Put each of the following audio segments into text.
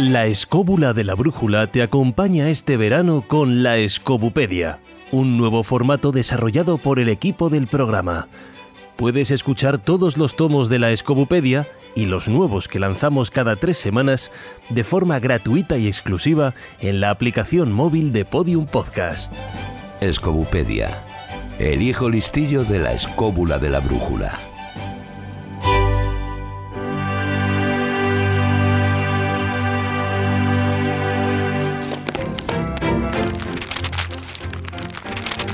La escóbula de la brújula te acompaña este verano con la Escobupedia, un nuevo formato desarrollado por el equipo del programa. Puedes escuchar todos los tomos de la Escobupedia y los nuevos que lanzamos cada tres semanas de forma gratuita y exclusiva en la aplicación móvil de Podium Podcast. Escobupedia, el hijo listillo de la escóbula de la brújula.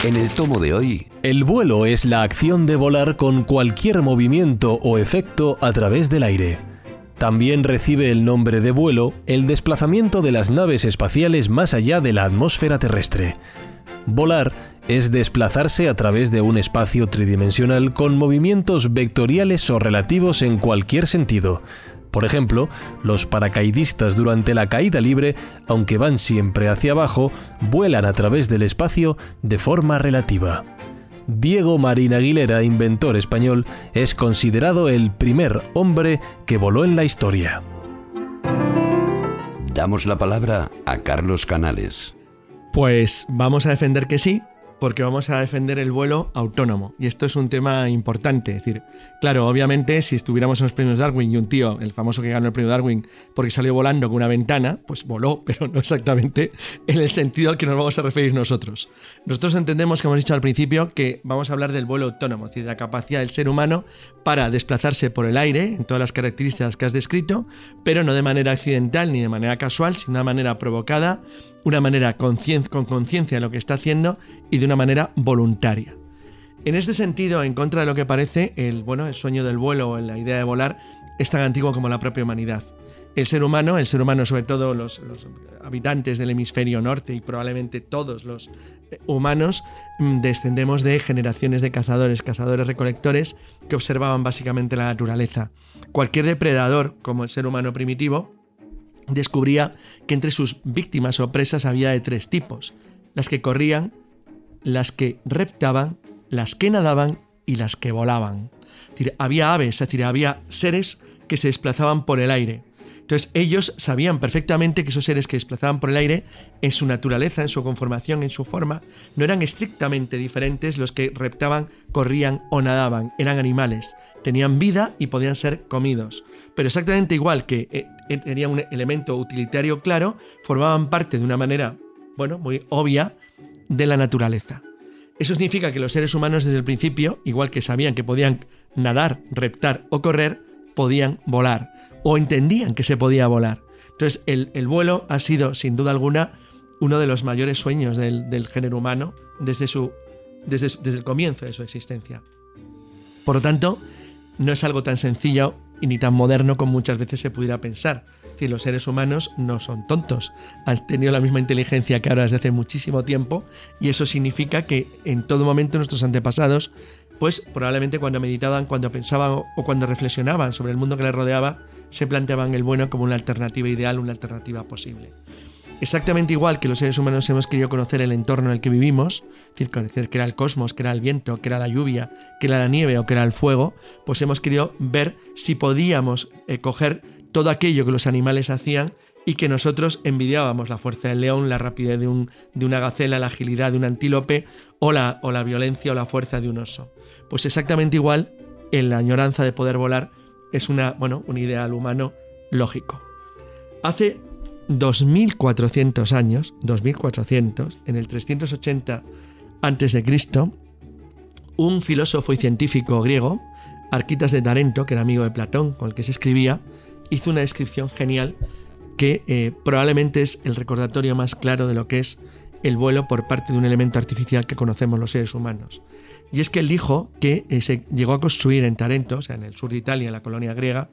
En el tomo de hoy, El vuelo es la acción de volar con cualquier movimiento o efecto a través del aire. También recibe el nombre de vuelo el desplazamiento de las naves espaciales más allá de la atmósfera terrestre. Volar es desplazarse a través de un espacio tridimensional con movimientos vectoriales o relativos en cualquier sentido. Por ejemplo, los paracaidistas durante la caída libre, aunque van siempre hacia abajo, vuelan a través del espacio de forma relativa. Diego Marín Aguilera, inventor español, es considerado el primer hombre que voló en la historia. damos la palabra a Carlos Canales. Pues vamos a defender que sí, porque vamos a defender el vuelo autónomo. Y esto es un tema importante. Es decir, claro, obviamente, si estuviéramos en los premios Darwin y un tío, el famoso que ganó el premio Darwin, porque salió volando con una ventana, pues voló, pero no exactamente en el sentido al que nos vamos a referir nosotros. Nosotros entendemos, como hemos dicho al principio, que vamos a hablar del vuelo autónomo, es decir, de la capacidad del ser humano para desplazarse por el aire, en todas las características que has descrito, pero no de manera accidental ni de manera casual, sino de manera provocada, una manera con conciencia de lo que está haciendo y de una manera voluntaria. En este sentido, en contra de lo que parece, el, bueno, el sueño del vuelo o la idea de volar es tan antiguo como la propia humanidad. El ser humano, el ser humano, sobre todo los, los habitantes del hemisferio norte y probablemente todos los eh, humanos, mm, descendemos de generaciones de cazadores, cazadores recolectores que observaban básicamente la naturaleza. Cualquier depredador, como el ser humano primitivo, descubría que entre sus víctimas o presas había de tres tipos, las que corrían, las que reptaban, las que nadaban y las que volaban. Es decir, había aves, es decir, había seres que se desplazaban por el aire. Entonces ellos sabían perfectamente que esos seres que desplazaban por el aire, en su naturaleza, en su conformación, en su forma, no eran estrictamente diferentes los que reptaban, corrían o nadaban. Eran animales, tenían vida y podían ser comidos. Pero exactamente igual que eh, tenía un elemento utilitario claro, formaban parte de una manera, bueno, muy obvia de la naturaleza. Eso significa que los seres humanos desde el principio, igual que sabían que podían nadar, reptar o correr, podían volar o entendían que se podía volar. Entonces el, el vuelo ha sido sin duda alguna uno de los mayores sueños del, género humano desde, su, desde, desde el comienzo de su existencia. Por lo tanto, no es algo tan sencillo y ni tan moderno como muchas veces se pudiera pensar. Decir, los seres humanos no son tontos, han tenido la misma inteligencia que ahora desde hace muchísimo tiempo y eso significa que en todo momento nuestros antepasados, pues probablemente cuando meditaban, cuando pensaban o cuando reflexionaban sobre el mundo que les rodeaba, se planteaban el bueno como una alternativa ideal, una alternativa posible. Exactamente igual que los seres humanos hemos querido conocer el entorno en el que vivimos, es decir, conocer qué era el cosmos, qué era el viento, qué era la lluvia, qué era la nieve o qué era el fuego, pues hemos querido ver si podíamos eh, coger todo aquello que los animales hacían y que nosotros envidiábamos, la fuerza del león, la rapidez de, un- de una gacela, la agilidad de un antílope o la, o la violencia o la fuerza de un oso. Pues exactamente igual, en la añoranza de poder volar es una, bueno, un ideal humano lógico. Hace 2400 años, 2400, en el 380 a.C., un filósofo y científico griego, Arquitas de Tarento, que era amigo de Platón, con el que se escribía, hizo una descripción genial que eh, probablemente es el recordatorio más claro de lo que es el vuelo por parte de un elemento artificial que conocemos los seres humanos. Y es que él dijo que eh, se llegó a construir en Tarento, o sea, en el sur de Italia, en la colonia griega,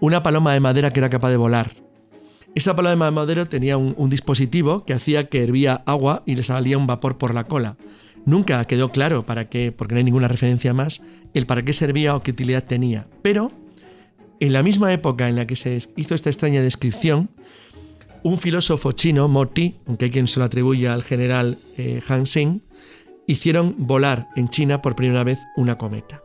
una paloma de madera que era capaz de volar. Esa paloma de madera tenía un, dispositivo que hacía que hervía agua y le salía un vapor por la cola. Nunca quedó claro para qué, porque no hay ninguna referencia más, el para qué servía o qué utilidad tenía. Pero en la misma época en la que se hizo esta extraña descripción, un filósofo chino, Mo Ti, aunque hay quien se lo atribuye al general eh, Han hicieron volar en China por primera vez una cometa.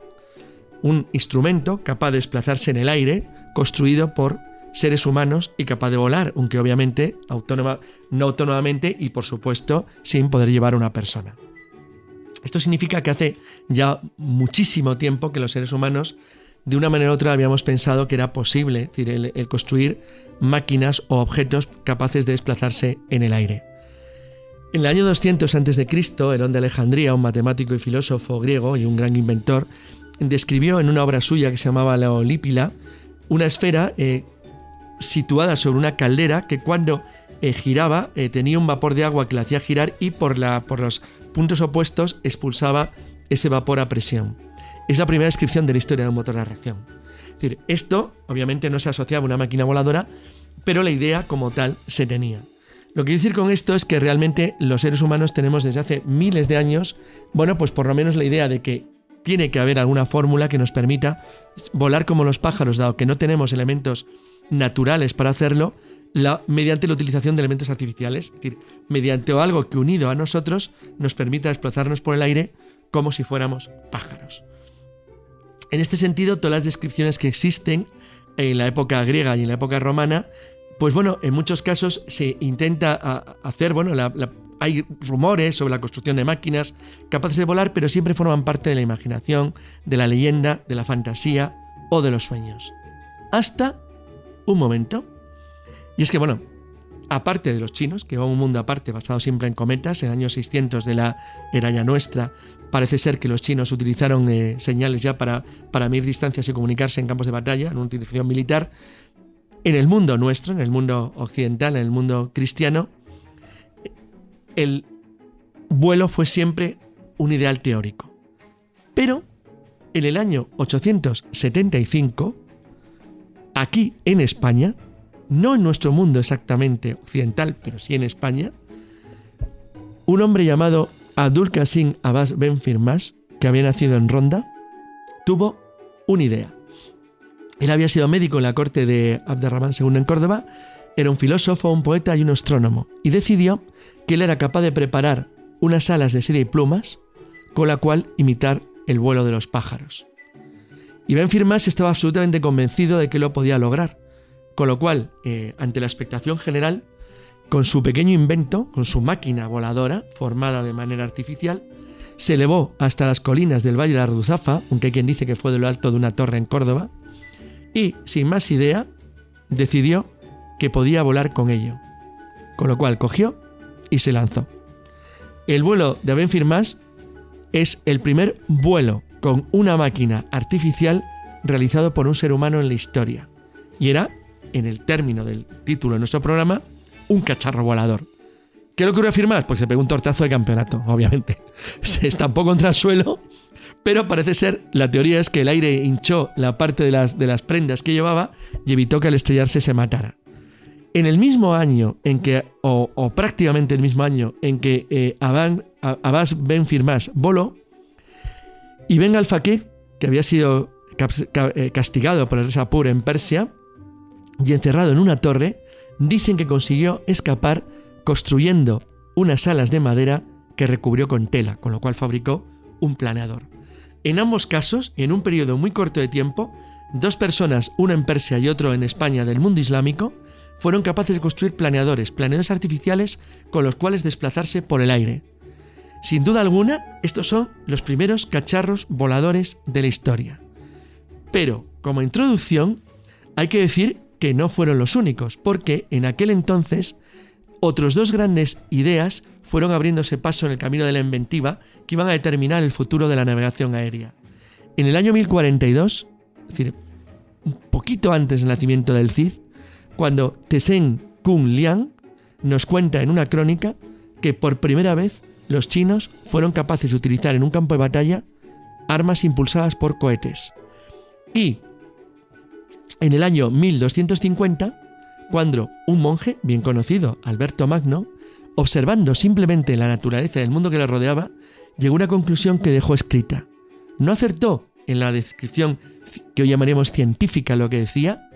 Un instrumento capaz de desplazarse en el aire, construido por seres humanos y capaz de volar, aunque obviamente autónoma, no autónomamente y por supuesto sin poder llevar una persona. Esto significa que hace ya muchísimo tiempo que los seres humanos de una manera u otra habíamos pensado que era posible decir, el, construir máquinas o objetos capaces de desplazarse en el aire. En el año 200 a.C., Herón de Alejandría, un matemático y filósofo griego y un gran inventor, describió en una obra suya que se llamaba La Olípila una esfera eh, situada sobre una caldera que cuando eh, giraba eh, tenía un vapor de agua que la hacía girar y por, la, por los puntos opuestos expulsaba ese vapor a presión. Es la primera descripción de la historia de un motor de reacción. Decir, esto obviamente no se asociaba a una máquina voladora, pero la idea como tal se tenía. Lo que quiero decir con esto es que realmente los seres humanos tenemos desde hace miles de años, bueno, pues por lo menos la idea de que tiene que haber alguna fórmula que nos permita volar como los pájaros, dado que no tenemos elementos naturales para hacerlo, mediante la utilización de elementos artificiales, es decir, mediante algo que unido a nosotros nos permita desplazarnos por el aire como si fuéramos pájaros. En este sentido, todas las descripciones que existen en la época griega y en la época romana, pues bueno, en muchos casos se intenta hacer, bueno, hay rumores sobre la construcción de máquinas capaces de volar, pero siempre forman parte de la imaginación, de la leyenda, de la fantasía o de los sueños. Hasta un momento. Y es que, bueno, aparte de los chinos, que va un mundo aparte basado siempre en cometas, en años 600 de la era ya nuestra, parece ser que los chinos utilizaron eh, señales ya para, para medir distancias y comunicarse en campos de batalla, en una utilización militar. En el mundo nuestro, en el mundo occidental, en el mundo cristiano, el vuelo fue siempre un ideal teórico. Pero en el año 875, aquí en España, no en nuestro mundo exactamente occidental, pero sí en España, un hombre llamado Abdul Qasim Abbas Ben Firmas, que había nacido en Ronda, tuvo una idea. Él había sido médico en la corte de Abderrahman II en Córdoba, era un filósofo, un poeta y un astrónomo, y decidió que él era capaz de preparar unas alas de seda y plumas con la cual imitar el vuelo de los pájaros. Y Ben Firmas estaba absolutamente convencido de que lo podía lograr, con lo cual, eh, ante la expectación general, con su pequeño invento, con su máquina voladora, formada de manera artificial, se elevó hasta las colinas del Valle de la aunque hay quien dice que fue de lo alto de una torre en Córdoba, y, sin más idea, decidió que podía volar con ello. Con lo cual cogió y se lanzó. El vuelo de Ben Firmas es el primer vuelo con una máquina artificial realizado por un ser humano en la historia. Y era en el término del título de nuestro programa, un cacharro volador. ¿Qué lo ocurrió afirmar? Pues se pegó un tortazo de campeonato, obviamente. Se estampó contra el suelo, pero parece ser, la teoría es que el aire hinchó la parte de las, de las prendas que llevaba y evitó que al estrellarse se matara. En el mismo año en que, o, prácticamente el mismo año en que eh, Abbas Ben Firmas voló, y Ben al que había sido eh, castigado por el Sapur en Persia, y encerrado en una torre, dicen que consiguió escapar construyendo unas alas de madera que recubrió con tela, con lo cual fabricó un planeador. En ambos casos, en un periodo muy corto de tiempo, dos personas, una en Persia y otro en España del mundo islámico, fueron capaces de construir planeadores, planeadores artificiales con los cuales desplazarse por el aire. Sin duda alguna, estos son los primeros cacharros voladores de la historia. Pero, como introducción, hay que decir que no fueron los únicos, porque en aquel entonces otros dos grandes ideas fueron abriéndose paso en el camino de la inventiva que iban a determinar el futuro de la navegación aérea. En el año 1042, es decir, un poquito antes del nacimiento del Cid, cuando Tsen Kung Liang nos cuenta en una crónica que por primera vez los chinos fueron capaces de utilizar en un campo de batalla armas impulsadas por cohetes. Y en el año 1250, cuando un monje, bien conocido, Alberto Magno, observando simplemente la naturaleza del mundo que le rodeaba, llegó a una conclusión que dejó escrita. No acertó en la descripción que hoy llamaremos científica lo que decía,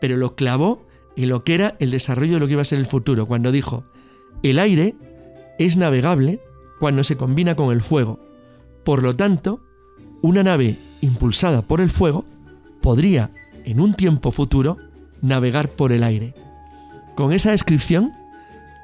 pero lo clavó en lo que era el desarrollo de lo que iba a ser el futuro, cuando dijo, el aire es navegable cuando se combina con el fuego. Por lo tanto, una nave impulsada por el fuego podría en un tiempo futuro navegar por el aire. Con esa descripción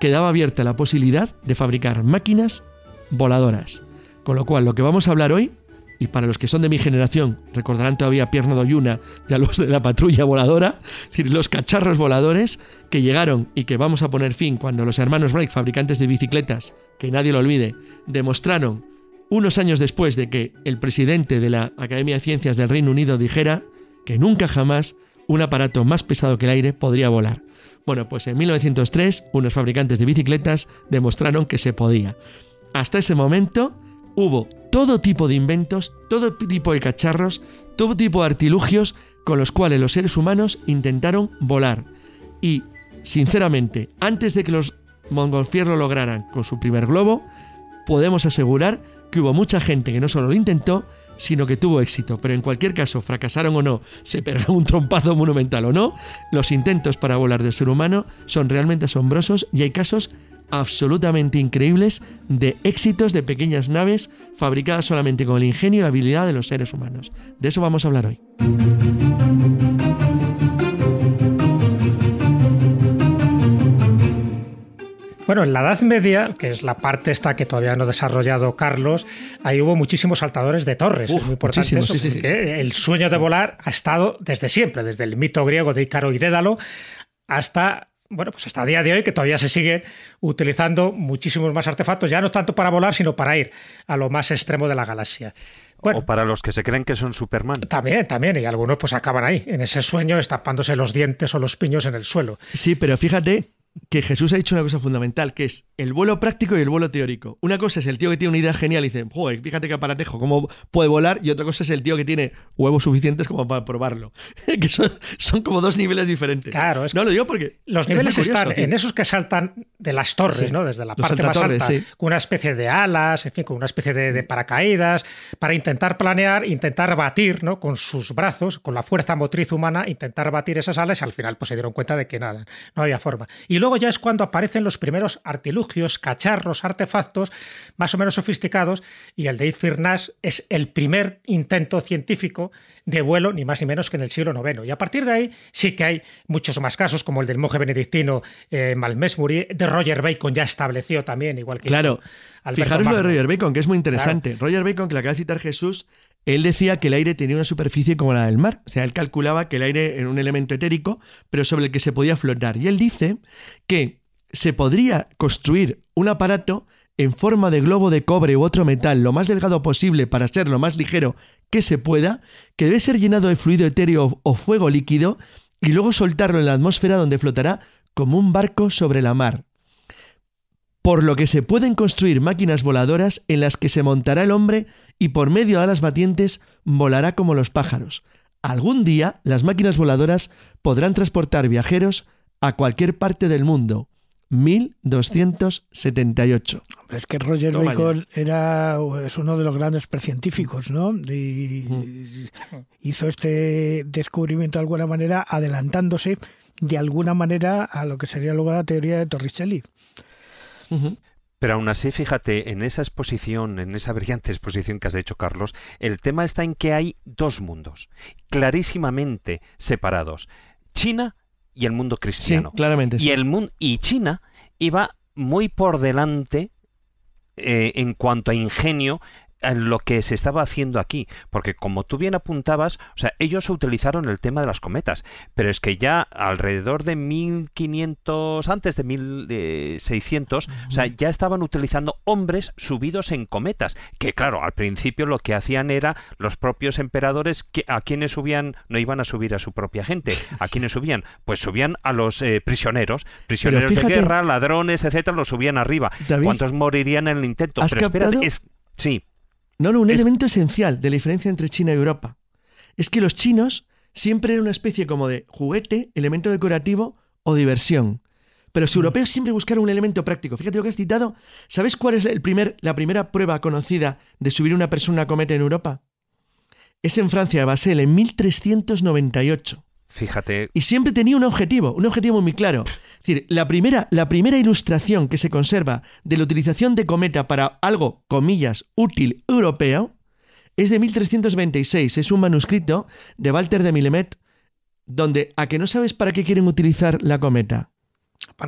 quedaba abierta la posibilidad de fabricar máquinas voladoras. Con lo cual, lo que vamos a hablar hoy, y para los que son de mi generación, recordarán todavía a Pierno Doyuna y los de la patrulla voladora, decir, los cacharros voladores que llegaron y que vamos a poner fin cuando los hermanos Wright, fabricantes de bicicletas, que nadie lo olvide, demostraron unos años después de que el presidente de la Academia de Ciencias del Reino Unido dijera que nunca jamás un aparato más pesado que el aire podría volar. Bueno, pues en 1903 unos fabricantes de bicicletas demostraron que se podía. Hasta ese momento hubo todo tipo de inventos, todo tipo de cacharros, todo tipo de artilugios con los cuales los seres humanos intentaron volar. Y, sinceramente, antes de que los mongolfier lo lograran con su primer globo, podemos asegurar que hubo mucha gente que no solo lo intentó, sino que tuvo éxito. Pero en cualquier caso, fracasaron o no, se pegaron un trompazo monumental o no, los intentos para volar del ser humano son realmente asombrosos y hay casos absolutamente increíbles de éxitos de pequeñas naves fabricadas solamente con el ingenio y la habilidad de los seres humanos. De eso vamos a hablar hoy. Bueno, en la Edad Media, que es la parte esta que todavía no ha desarrollado Carlos, ahí hubo muchísimos saltadores de torres. es muy importante eso, porque el sueño de volar ha estado desde siempre, desde el mito griego de Ícaro y Dédalo hasta bueno, pues hasta el día de hoy que todavía se sigue utilizando muchísimos más artefactos, ya no tanto para volar, sino para ir a lo más extremo de la galaxia. o para los que se creen que son Superman. También, también, y algunos pues acaban ahí, en ese sueño, estampándose los dientes o los piños en el suelo. Sí, pero fíjate que Jesús ha dicho una cosa fundamental, que es el vuelo práctico y el vuelo teórico. Una cosa es el tío que tiene una idea genial y dice, joder, fíjate qué aparatejo, cómo puede volar, y otra cosa es el tío que tiene huevos suficientes como para probarlo. que son, como dos niveles diferentes. Claro, es no lo digo porque... Los niveles están en esos que saltan de las torres, ¿no? Desde la parte más alta, con una especie de alas, en fin, con una especie de, paracaídas, para intentar planear, intentar batir, ¿no? Con sus brazos, con la fuerza motriz humana, intentar batir esas alas, y al final pues se dieron cuenta de que nada, no había forma. Y luego ya es cuando aparecen los primeros artilugios, cacharros, artefactos más o menos sofisticados y el de Firnas es el primer intento científico de vuelo, ni más ni menos que en el siglo IX. Y a partir de ahí sí que hay muchos más casos, como el del monje benedictino eh, Malmesbury, de Roger Bacon ya estableció también, igual que... Claro, fijaros lo de Roger Bacon, que es muy interesante. Roger Bacon, que la acaba de citar Jesús, él decía que el aire tenía una superficie como la del mar. O sea, él calculaba que el aire era un elemento etérico, pero sobre el que se podía flotar. Y él dice que se podría construir un aparato en forma de globo de cobre u otro metal lo más delgado posible para ser lo más ligero que se pueda, que debe ser llenado de fluido etéreo o fuego líquido y luego soltarlo en la atmósfera donde flotará como un barco sobre la mar por lo que se pueden construir máquinas voladoras en las que se montará el hombre y por medio de alas batientes volará como los pájaros. Algún día las máquinas voladoras podrán transportar viajeros a cualquier parte del mundo. 1278. Es que Roger Bacon era, es uno de los grandes precientíficos, ¿no? Y hizo este descubrimiento de alguna manera adelantándose de alguna manera a lo que sería luego la teoría de Torricelli. Pero aún así, fíjate, en esa exposición, en esa brillante exposición que has hecho, Carlos, el tema está en que hay dos mundos, clarísimamente separados. China y el mundo cristiano. claramente. Y, el y China iba muy por delante eh, en cuanto a ingenio lo que se estaba haciendo aquí, porque como tú bien apuntabas, o sea, ellos utilizaron el tema de las cometas, pero es que ya alrededor de 1500, antes de 1600, o sea, ya estaban utilizando hombres subidos en cometas, que claro, al principio lo que hacían era los propios emperadores que, a quienes subían, no iban a subir a su propia gente, a quienes subían, pues subían a los eh, prisioneros, prisioneros de guerra, ladrones, etcétera, los subían arriba. ¿Cuántos morirían en el intento? Pero espérate, es sí. No, no, un elemento esencial de la diferencia entre China y Europa es que los chinos siempre eran una especie como de juguete, elemento decorativo o diversión. Pero los mm. europeos siempre buscaron un elemento práctico. Fíjate lo que has citado. ¿Sabes cuál es el primer, la primera prueba conocida de subir una persona a cometa en Europa? Es en Francia, Basel, en 1398. Fíjate. Y siempre tenía un objetivo, un objetivo muy claro. Es decir, la primera, la primera ilustración que se conserva de la utilización de cometa para algo, comillas, útil europeo, es de 1326. Es un manuscrito de Walter de Millemet donde a que no sabes para qué quieren utilizar la cometa.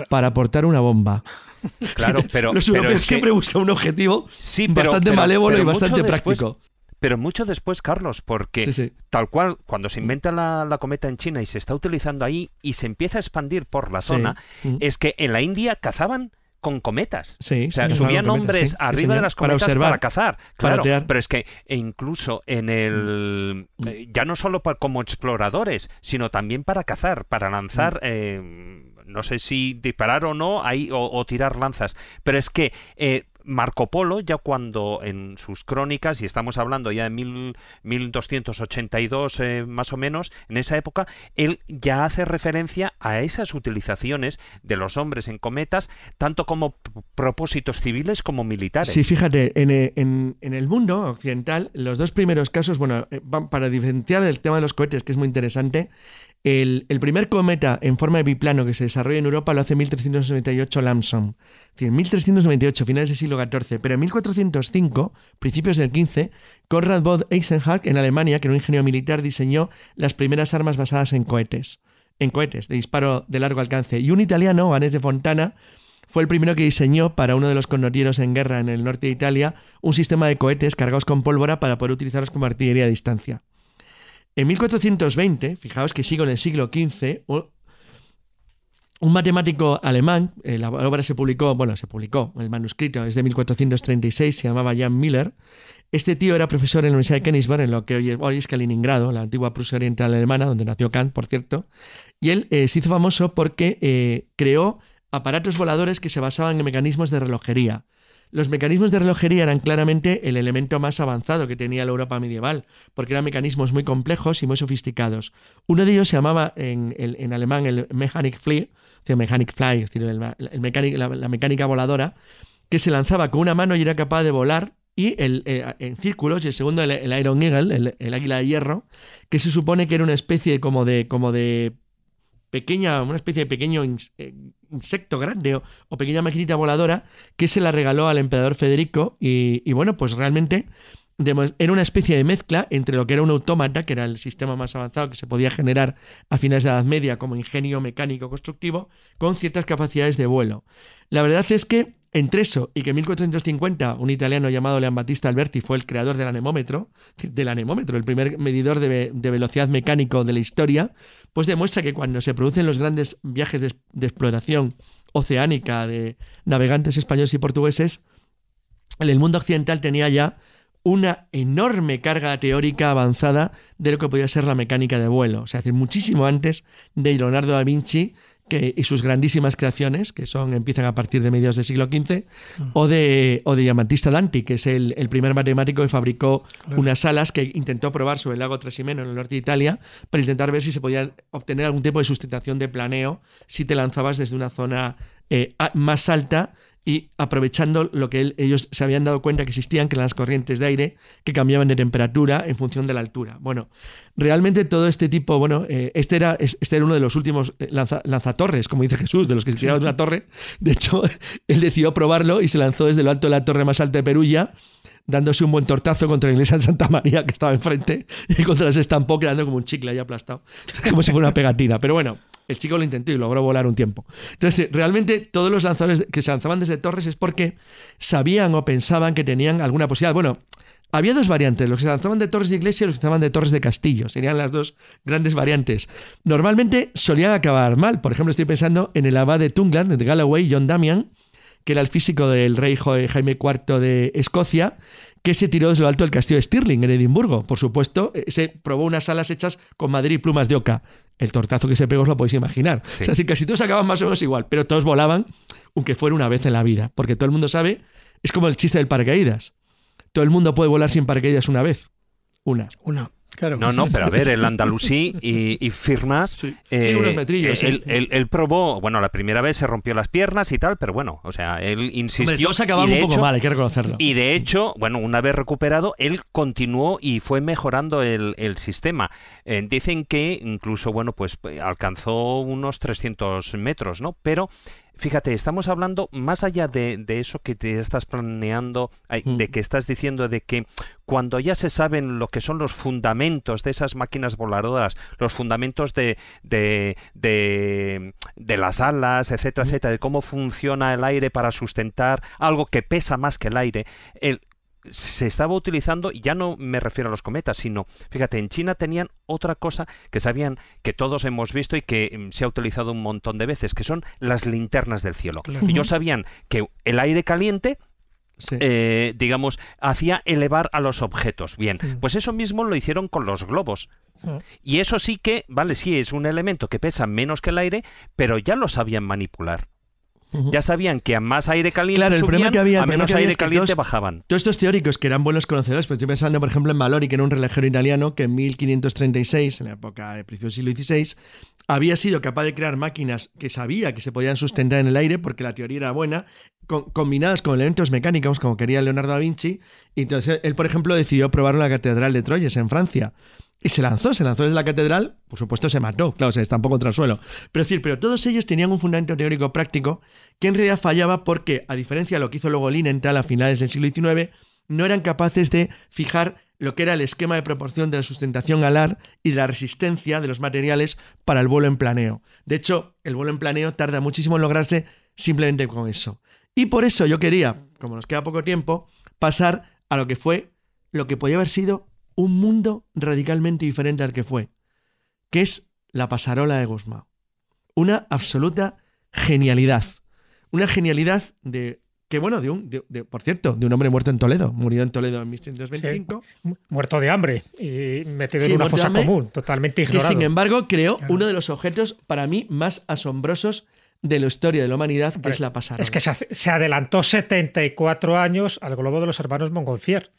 Para, aportar una bomba. Claro, pero. Los europeos siempre buscan un objetivo bastante malévolo y bastante práctico. Pero mucho después, Carlos, porque tal cual, cuando se inventa la, cometa en China y se está utilizando ahí y se empieza a expandir por la zona, es que en la India cazaban con cometas. Sí, o sea, subían hombres arriba de las cometas para, cazar. Claro, pero es que e incluso en el... Mm. Eh, ya no solo como exploradores, sino también para cazar, para lanzar... Mm. Eh, no sé si disparar o no ahí, o, tirar lanzas, pero es que eh, Marco Polo, ya cuando en sus crónicas, y estamos hablando ya de mil, 1282 eh, más o menos, en esa época, él ya hace referencia a esas utilizaciones de los hombres en cometas, tanto como propósitos civiles como militares. Sí, fíjate, en, en, en el mundo occidental, los dos primeros casos, bueno, eh, para diferenciar el tema de los cohetes, que es muy interesante, el, primer cometa en forma de biplano que se desarrolla en Europa lo hace en 1398 Lamson. Es decir, 1398, finales del siglo XIV. Pero en 1405, principios del XV, Konrad von Eisenach, en Alemania, que era un ingeniero militar, diseñó las primeras armas basadas en cohetes. En cohetes, de disparo de largo alcance. Y un italiano, Ganes de Fontana, fue el primero que diseñó para uno de los connotierios en guerra en el norte de Italia un sistema de cohetes cargados con pólvora para poder utilizarlos como artillería a distancia. En 1420, fijaos que sigo en el siglo XV, un matemático alemán, eh, la obra se publicó, bueno, se publicó, el manuscrito es de 1436, se llamaba Jan Miller. Este tío era profesor en la Universidad de Königsberg, en lo que hoy, es Kaliningrado, la antigua Prusia Oriental Alemana, donde nació Kant, por cierto. Y él eh, se hizo famoso porque eh, creó aparatos voladores que se basaban en mecanismos de relojería. Los mecanismos de relojería eran claramente el elemento más avanzado que tenía la Europa medieval, porque eran mecanismos muy complejos y muy sofisticados. Uno de ellos se llamaba en, alemán el Mechanic Fly, Mechanic Fly, es decir, la, mecánica voladora, que se lanzaba con una mano y era capaz de volar y el, eh, en círculos, y el segundo el, Iron Eagle, el, águila de hierro, que se supone que era una especie como de, como de pequeña, una especie de pequeño eh, insecto grande o, pequeña maquinita voladora que se la regaló al emperador Federico y, bueno, pues realmente era una especie de mezcla entre lo que era un autómata, que era el sistema más avanzado que se podía generar a finales de la Edad Media como ingenio mecánico constructivo, con ciertas capacidades de vuelo. La verdad es que entre eso y que en 1450 un italiano llamado Leon Battista Alberti fue el creador del anemómetro, del anemómetro, el primer medidor de, velocidad mecánico de la historia, pues demuestra que cuando se producen los grandes viajes de, de exploración oceánica de navegantes españoles y portugueses, el mundo occidental tenía ya una enorme carga teórica avanzada de lo que podía ser la mecánica de vuelo. O sea, muchísimo antes de Leonardo da Vinci y sus grandísimas creaciones, que son empiezan a partir de mediados del siglo XV, o de, o de Diamantista Danti, que es el, primer matemático que fabricó unas alas que intentó probar sobre el lago Trasimeno en el norte de Italia para intentar ver si se podía obtener algún tipo de sustentación de planeo si te lanzabas desde una zona eh, más alta y aprovechando lo que ellos se habían dado cuenta que existían, que las corrientes de aire que cambiaban de temperatura en función de la altura. Bueno, realmente todo este tipo, bueno, eh, este, era, este era uno de los últimos eh, lanzatorres, como dice Jesús, de los que se tiraron de una torre. De hecho, él decidió probarlo y se lanzó desde lo alto de la torre más alta de Perulla dándose un buen tortazo contra la iglesia de Santa María que estaba enfrente y contra se estampó quedando como un chicle ahí aplastado, como si fuera una pegatina. Pero bueno, el chico lo intentó y logró volar un tiempo. Entonces, realmente todos los lanzadores que se lanzaban desde torres es porque sabían o pensaban que tenían alguna posibilidad. Bueno, había dos variantes, los que se lanzaban de torres de iglesia y los que se lanzaban de torres de castillo. Serían las dos grandes variantes. Normalmente solían acabar mal. Por ejemplo, estoy pensando en el abad de Tungland, de Galloway, John Damian, que era el físico del rey Jaime IV de Escocia, que se tiró desde lo alto del castillo de Stirling, en Edimburgo. Por supuesto, eh, se probó unas alas hechas con madera y plumas de oca. El tortazo que se pegó os lo podéis imaginar. Es decir, casi todos acaban más o menos igual, pero todos volaban, aunque fuera una vez en la vida. Porque todo el mundo sabe, es como el chiste del paracaídas. Todo el mundo puede volar sin paracaídas una vez. Una. Una. No, no, pero a ver, el andalusí y, Firmas. Eh, unos metrillos. Él, probó, bueno, la primera vez se rompió las piernas y tal, pero bueno, o sea, él insistió. Hombre, acababan un poco mal, hay que reconocerlo. Y de hecho, bueno, una vez recuperado, él continuó y fue mejorando el, sistema. Eh, dicen que incluso, bueno, pues alcanzó unos 300 metros, ¿no? Pero fíjate, estamos hablando más allá de, eso que te estás planeando, de mm. que estás diciendo de que cuando ya se saben lo que son los fundamentos de esas máquinas voladoras, los fundamentos de, de, de, las alas, etcétera, mm. etcétera, de cómo funciona el aire para sustentar algo que pesa más que el aire, el, se estaba utilizando, y ya no me refiero a los cometas, sino, fíjate, en China tenían otra cosa que sabían que todos hemos visto y que mm, se ha utilizado un montón de veces, que son las linternas del cielo. Ellos sabían que el aire caliente eh, digamos, hacía elevar a los objetos. Bien, pues eso mismo lo hicieron con los globos. Y eso sí que, vale, sí, es un elemento que pesa menos que el aire, pero ya lo sabían manipular. Ya sabían que a más aire caliente subían, que había, a menos aire caliente bajaban. Todos estos teóricos que eran buenos conocedores, pero estoy pensando, por ejemplo, en Mallory, que era un relojero italiano que en 1536, en la época del principio del siglo XVI, había sido capaz de crear máquinas que sabía que se podían sustentar en el aire porque la teoría era buena, combinadas con elementos mecánicos como quería Leonardo da Vinci. Y entonces él, por ejemplo, decidió probar en la Catedral de Troyes, en Francia. Y se lanzó, se lanzó desde la catedral, por supuesto se mató, claro, se estampó contra el suelo. Pero es decir, pero todos ellos tenían un fundamento teórico práctico que en realidad fallaba porque, a diferencia de lo que hizo luego Linenthal a finales del siglo XIX, no eran capaces de fijar lo que era el esquema de proporción de la sustentación alar y de la resistencia de los materiales para el vuelo en planeo. De hecho, el vuelo en planeo tarda muchísimo en lograrse simplemente con eso. Y por eso yo quería, como nos queda poco tiempo, pasar a lo que fue lo que podía haber sido un mundo radicalmente diferente al que fue, que es la pasarola de Guzmán. Una absoluta genialidad. Una genialidad de que bueno, de un, por cierto, de un hombre muerto en Toledo, murió en Toledo en 1625. muerto de hambre y metido en una fosa común, totalmente ignorado. Y sin embargo, creó uno de los objetos para mí más asombrosos de la historia de la humanidad, que es la pasarola. Es que se adelantó 74 años al globo de los hermanos Montgolfier.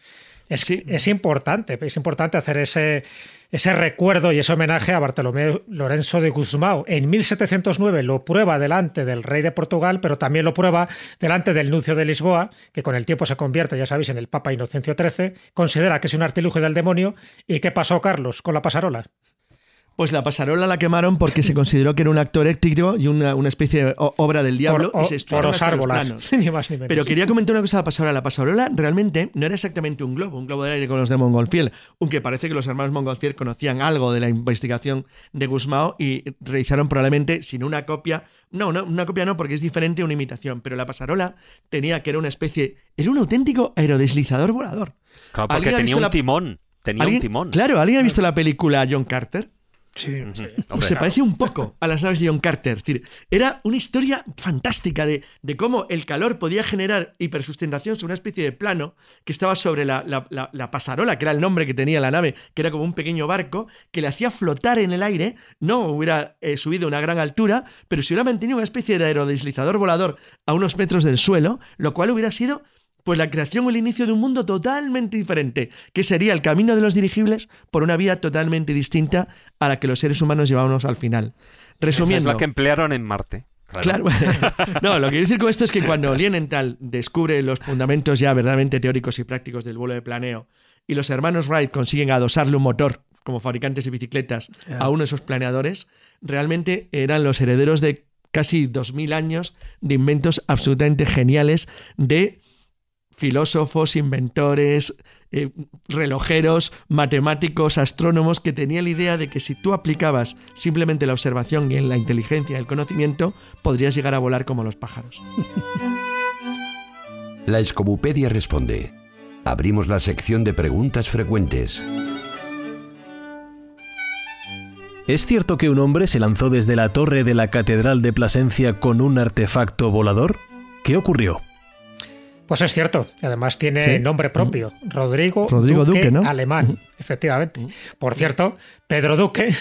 Es, es importante, es importante hacer ese, ese recuerdo y ese homenaje a Bartolomé Lorenzo de Guzmán. En 1709 lo prueba delante del rey de Portugal, pero también lo prueba delante del nuncio de Lisboa, que con el tiempo se convierte, ya sabéis, en el Papa Inocencio XIII, considera que es un artilugio del demonio. ¿Y qué pasó, Carlos, con la pasarola? Pues la pasarola la quemaron porque se consideró que era un actor éctico y una, especie de obra del diablo y se por los árboles. Pero quería comentar una cosa de la pasarola. La pasarola realmente no era exactamente un globo, un globo de aire con los de Montgolfier, aunque parece que los hermanos Montgolfier conocían algo de la investigación de Guzmán y realizaron probablemente sin una copia, no, no, una copia no, porque es diferente una imitación, pero la pasarola tenía que era una especie, era un auténtico aerodeslizador volador. Claro, porque tenía un timón. Tenía un timón. Claro, ¿alguien ha visto la película John Carter? Sí, se parece un poco a las naves de John Carter. Es decir, era una historia fantástica de, cómo el calor podía generar hipersustentación sobre una especie de plano que estaba sobre la, pasarola, que era el nombre que tenía la nave, que era como un pequeño barco, que le hacía flotar en el aire. No hubiera eh, subido a una gran altura, pero si hubiera mantenido una especie de aerodeslizador volador a unos metros del suelo, lo cual hubiera sido pues la creación o el inicio de un mundo totalmente diferente, que sería el camino de los dirigibles por una vía totalmente distinta a la que los seres humanos llevábamos al final. Resumiendo. es la que emplearon en Marte. Claro. no, lo que quiero decir con esto es que cuando Lienenthal descubre los fundamentos ya verdaderamente teóricos y prácticos del vuelo de planeo y los hermanos Wright consiguen adosarle un motor como fabricantes de bicicletas a uno de esos planeadores, realmente eran los herederos de casi 2000 años de inventos absolutamente geniales de filósofos, inventores, eh, relojeros, matemáticos, astrónomos, que tenían la idea de que si tú aplicabas simplemente la observación y la inteligencia y el conocimiento, podrías llegar a volar como los pájaros. La Escobupedia responde. Abrimos la sección de preguntas frecuentes. ¿Es cierto que un hombre se lanzó desde la torre de la Catedral de Plasencia con un artefacto volador? ¿Qué ocurrió? Pues es cierto, además tiene nombre propio, mm. Rodrigo, Duque, Alemán, efectivamente. Mm. Por cierto, Pedro Duque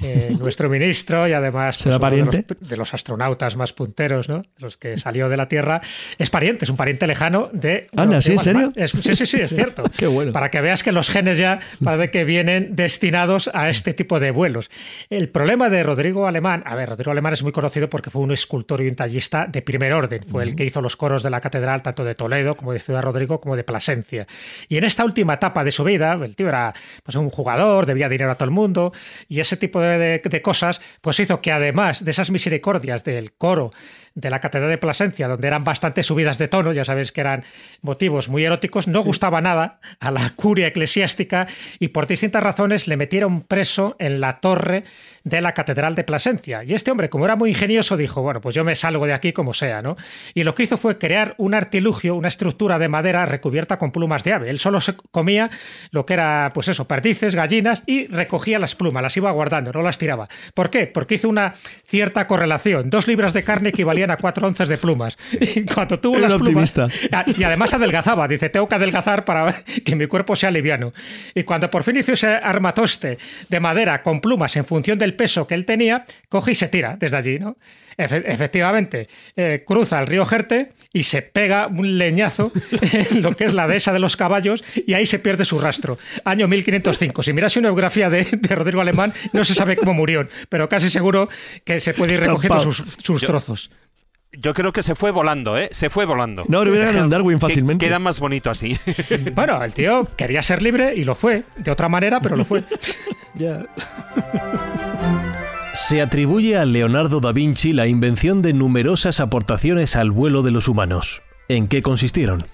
eh, nuestro ministro y además pues, de, los, astronautas más punteros, ¿no? los que salió de la Tierra, es pariente, es un pariente lejano de... Anda, ¿sí? ¿En serio? sí, sí, sí, es cierto. Qué bueno. Para que veas que los genes ya parece que vienen destinados a este tipo de vuelos. El problema de Rodrigo Alemán, a ver, Rodrigo Alemán es muy conocido porque fue un escultor y un tallista de primer orden, fue el que hizo los coros de la catedral tanto de Toledo como de Ciudad Rodrigo como de Plasencia. Y en esta última etapa de su vida, el tío era pues, un jugador, debía dinero a todo el mundo y ese tipo de, de, cosas, pues hizo que además de esas misericordias del coro de la Catedral de Plasencia, donde eran bastante subidas de tono, ya sabéis que eran motivos muy eróticos, no gustaba nada a la curia eclesiástica y por distintas razones le metieron preso en la torre de la Catedral de Plasencia. Y este hombre, como era muy ingenioso, dijo, bueno, pues yo me salgo de aquí como sea, ¿no? Y lo que hizo fue crear un artilugio, una estructura de madera recubierta con plumas de ave. Él solo se comía lo que era, pues eso, perdices, gallinas y recogía las plumas, las iba guardando, no las tiraba. ¿Por qué? Porque hizo una cierta correlación. Dos libras de carne equivalían a cuatro onzas de plumas. Y cuando tuvo las plumas... Ah, y además adelgazaba. Dice, tengo que adelgazar para que mi cuerpo sea liviano. Y cuando por fin hizo ese armatoste de madera con plumas en función del peso que él tenía, coge y se tira desde allí, ¿no? efectivamente, eh, cruza el río Jerte y se pega un leñazo en lo que es la dehesa de los caballos y ahí se pierde su rastro. Año 1505. Si miras una biografía de, Rodrigo Alemán, no se sabe cómo murió, pero casi seguro que se puede ir recogiendo sus, trozos. Yo creo que se fue volando, ¿eh? Se fue volando. No, hubiera ganado Darwin fácilmente. Queda más bonito así. Bueno, el tío quería ser libre y lo fue. De otra manera, pero lo fue. ya. Se atribuye a Leonardo da Vinci la invención de numerosas aportaciones al vuelo de los humanos. ¿En qué consistieron?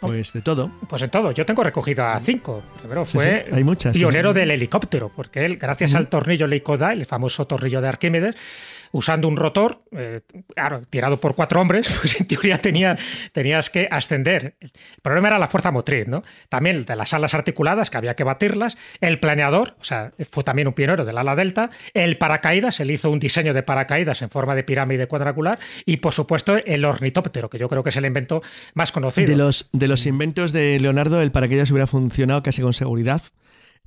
Pues de todo. Pues en todo. Yo tengo recogido a cinco. Primero fue pionero del helicóptero, porque él, gracias al tornillo Leicoda, el famoso tornillo de Arquímedes, usando un rotor, eh, claro, tirado por cuatro hombres, pues en teoría tenía, tenías que ascender. El problema era la fuerza motriz, ¿no? También de las alas articuladas, que había que batirlas, el planeador, o sea, fue también un pionero del ala delta, el paracaídas, él hizo un diseño de paracaídas en forma de pirámide cuadrangular, y por supuesto el ornitóptero, que yo creo que es el invento más conocido. De los, de los inventos de Leonardo, el paracaídas hubiera funcionado casi con seguridad.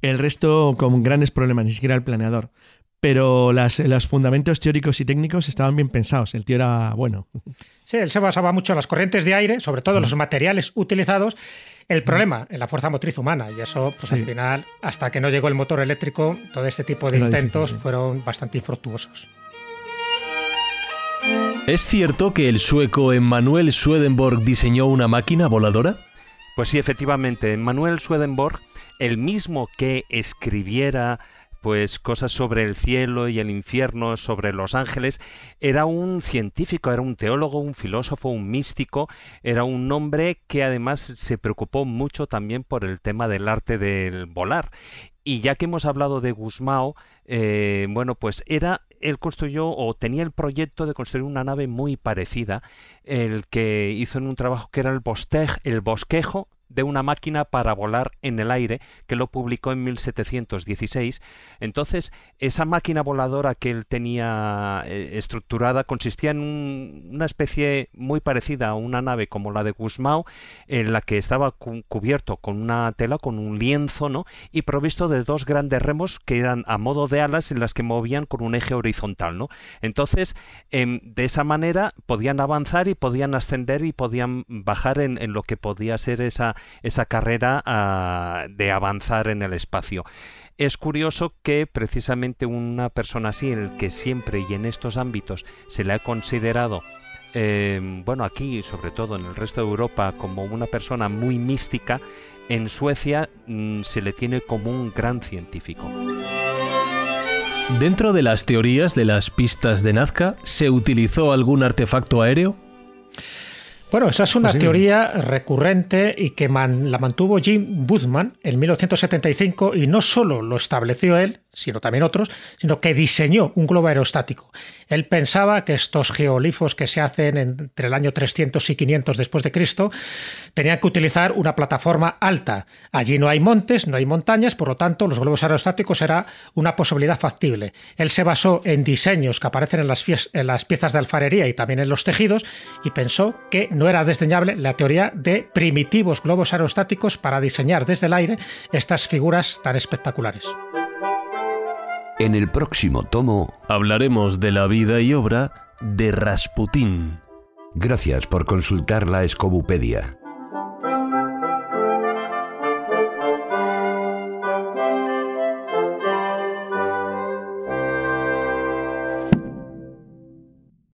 El resto con grandes problemas, ni siquiera el planeador pero los fundamentos teóricos y técnicos estaban bien pensados. El tío era bueno. Sí, él se basaba mucho en las corrientes de aire, sobre todo en los materiales utilizados. El problema en la fuerza motriz humana, y eso, pues al final, hasta que no llegó el motor eléctrico, todo este tipo de intentos fueron bastante infructuosos. ¿Es cierto que el sueco Emanuel Swedenborg diseñó una máquina voladora? Pues sí, efectivamente. Emanuel Swedenborg, el mismo que escribiera pues cosas sobre el cielo y el infierno, sobre los ángeles, era un científico, era un teólogo, un filósofo, un místico, era un hombre que además se preocupó mucho también por el tema del arte del volar. Y ya que hemos hablado de Gusmao, eh, bueno, pues era, él construyó o tenía el proyecto de construir una nave muy parecida, el que hizo en un trabajo que era el, el bosquejo de una máquina para volar en el aire, que lo publicó en 1716. Entonces, esa máquina voladora que él tenía eh, estructurada consistía en una especie muy parecida a una nave como la de Gusmao, en la que estaba cubierto con una tela, con un lienzo, ¿no? Y provisto de dos grandes remos que eran a modo de alas en las que movían con un eje horizontal, ¿no? Entonces, em, de esa manera podían avanzar y podían ascender y podían bajar en lo que podía ser esa esa carrera ah, de avanzar en el espacio. Es curioso que precisamente una persona así, en el que siempre y en estos ámbitos se le ha considerado em, bueno, aquí, sobre todo en el resto de Europa, como una persona muy mística, en Suecia mm, se le tiene como un gran científico. Dentro de las teorías de las pistas de Nazca, ¿se utilizó algún artefacto aéreo? Bueno, esa es una pues teoría recurrente y que la mantuvo Jim Boothman en 1975 y no solo lo estableció él, sino también otros, sino que diseñó un globo aerostático. Él pensaba que estos geolifos que se hacen entre el año 300 y 500 después de Cristo tenían que utilizar una plataforma alta. Allí no hay montes, no hay montañas, por lo tanto, los globos aerostáticos era una posibilidad factible. Él se basó en diseños que aparecen en las, en las piezas de alfarería y también en los tejidos y pensó que no era desdeñable la teoría de primitivos globos aerostáticos para diseñar desde el aire estas figuras tan espectaculares. En el próximo tomo hablaremos de la vida y obra de Rasputín. Gracias por consultar la Escobupedia.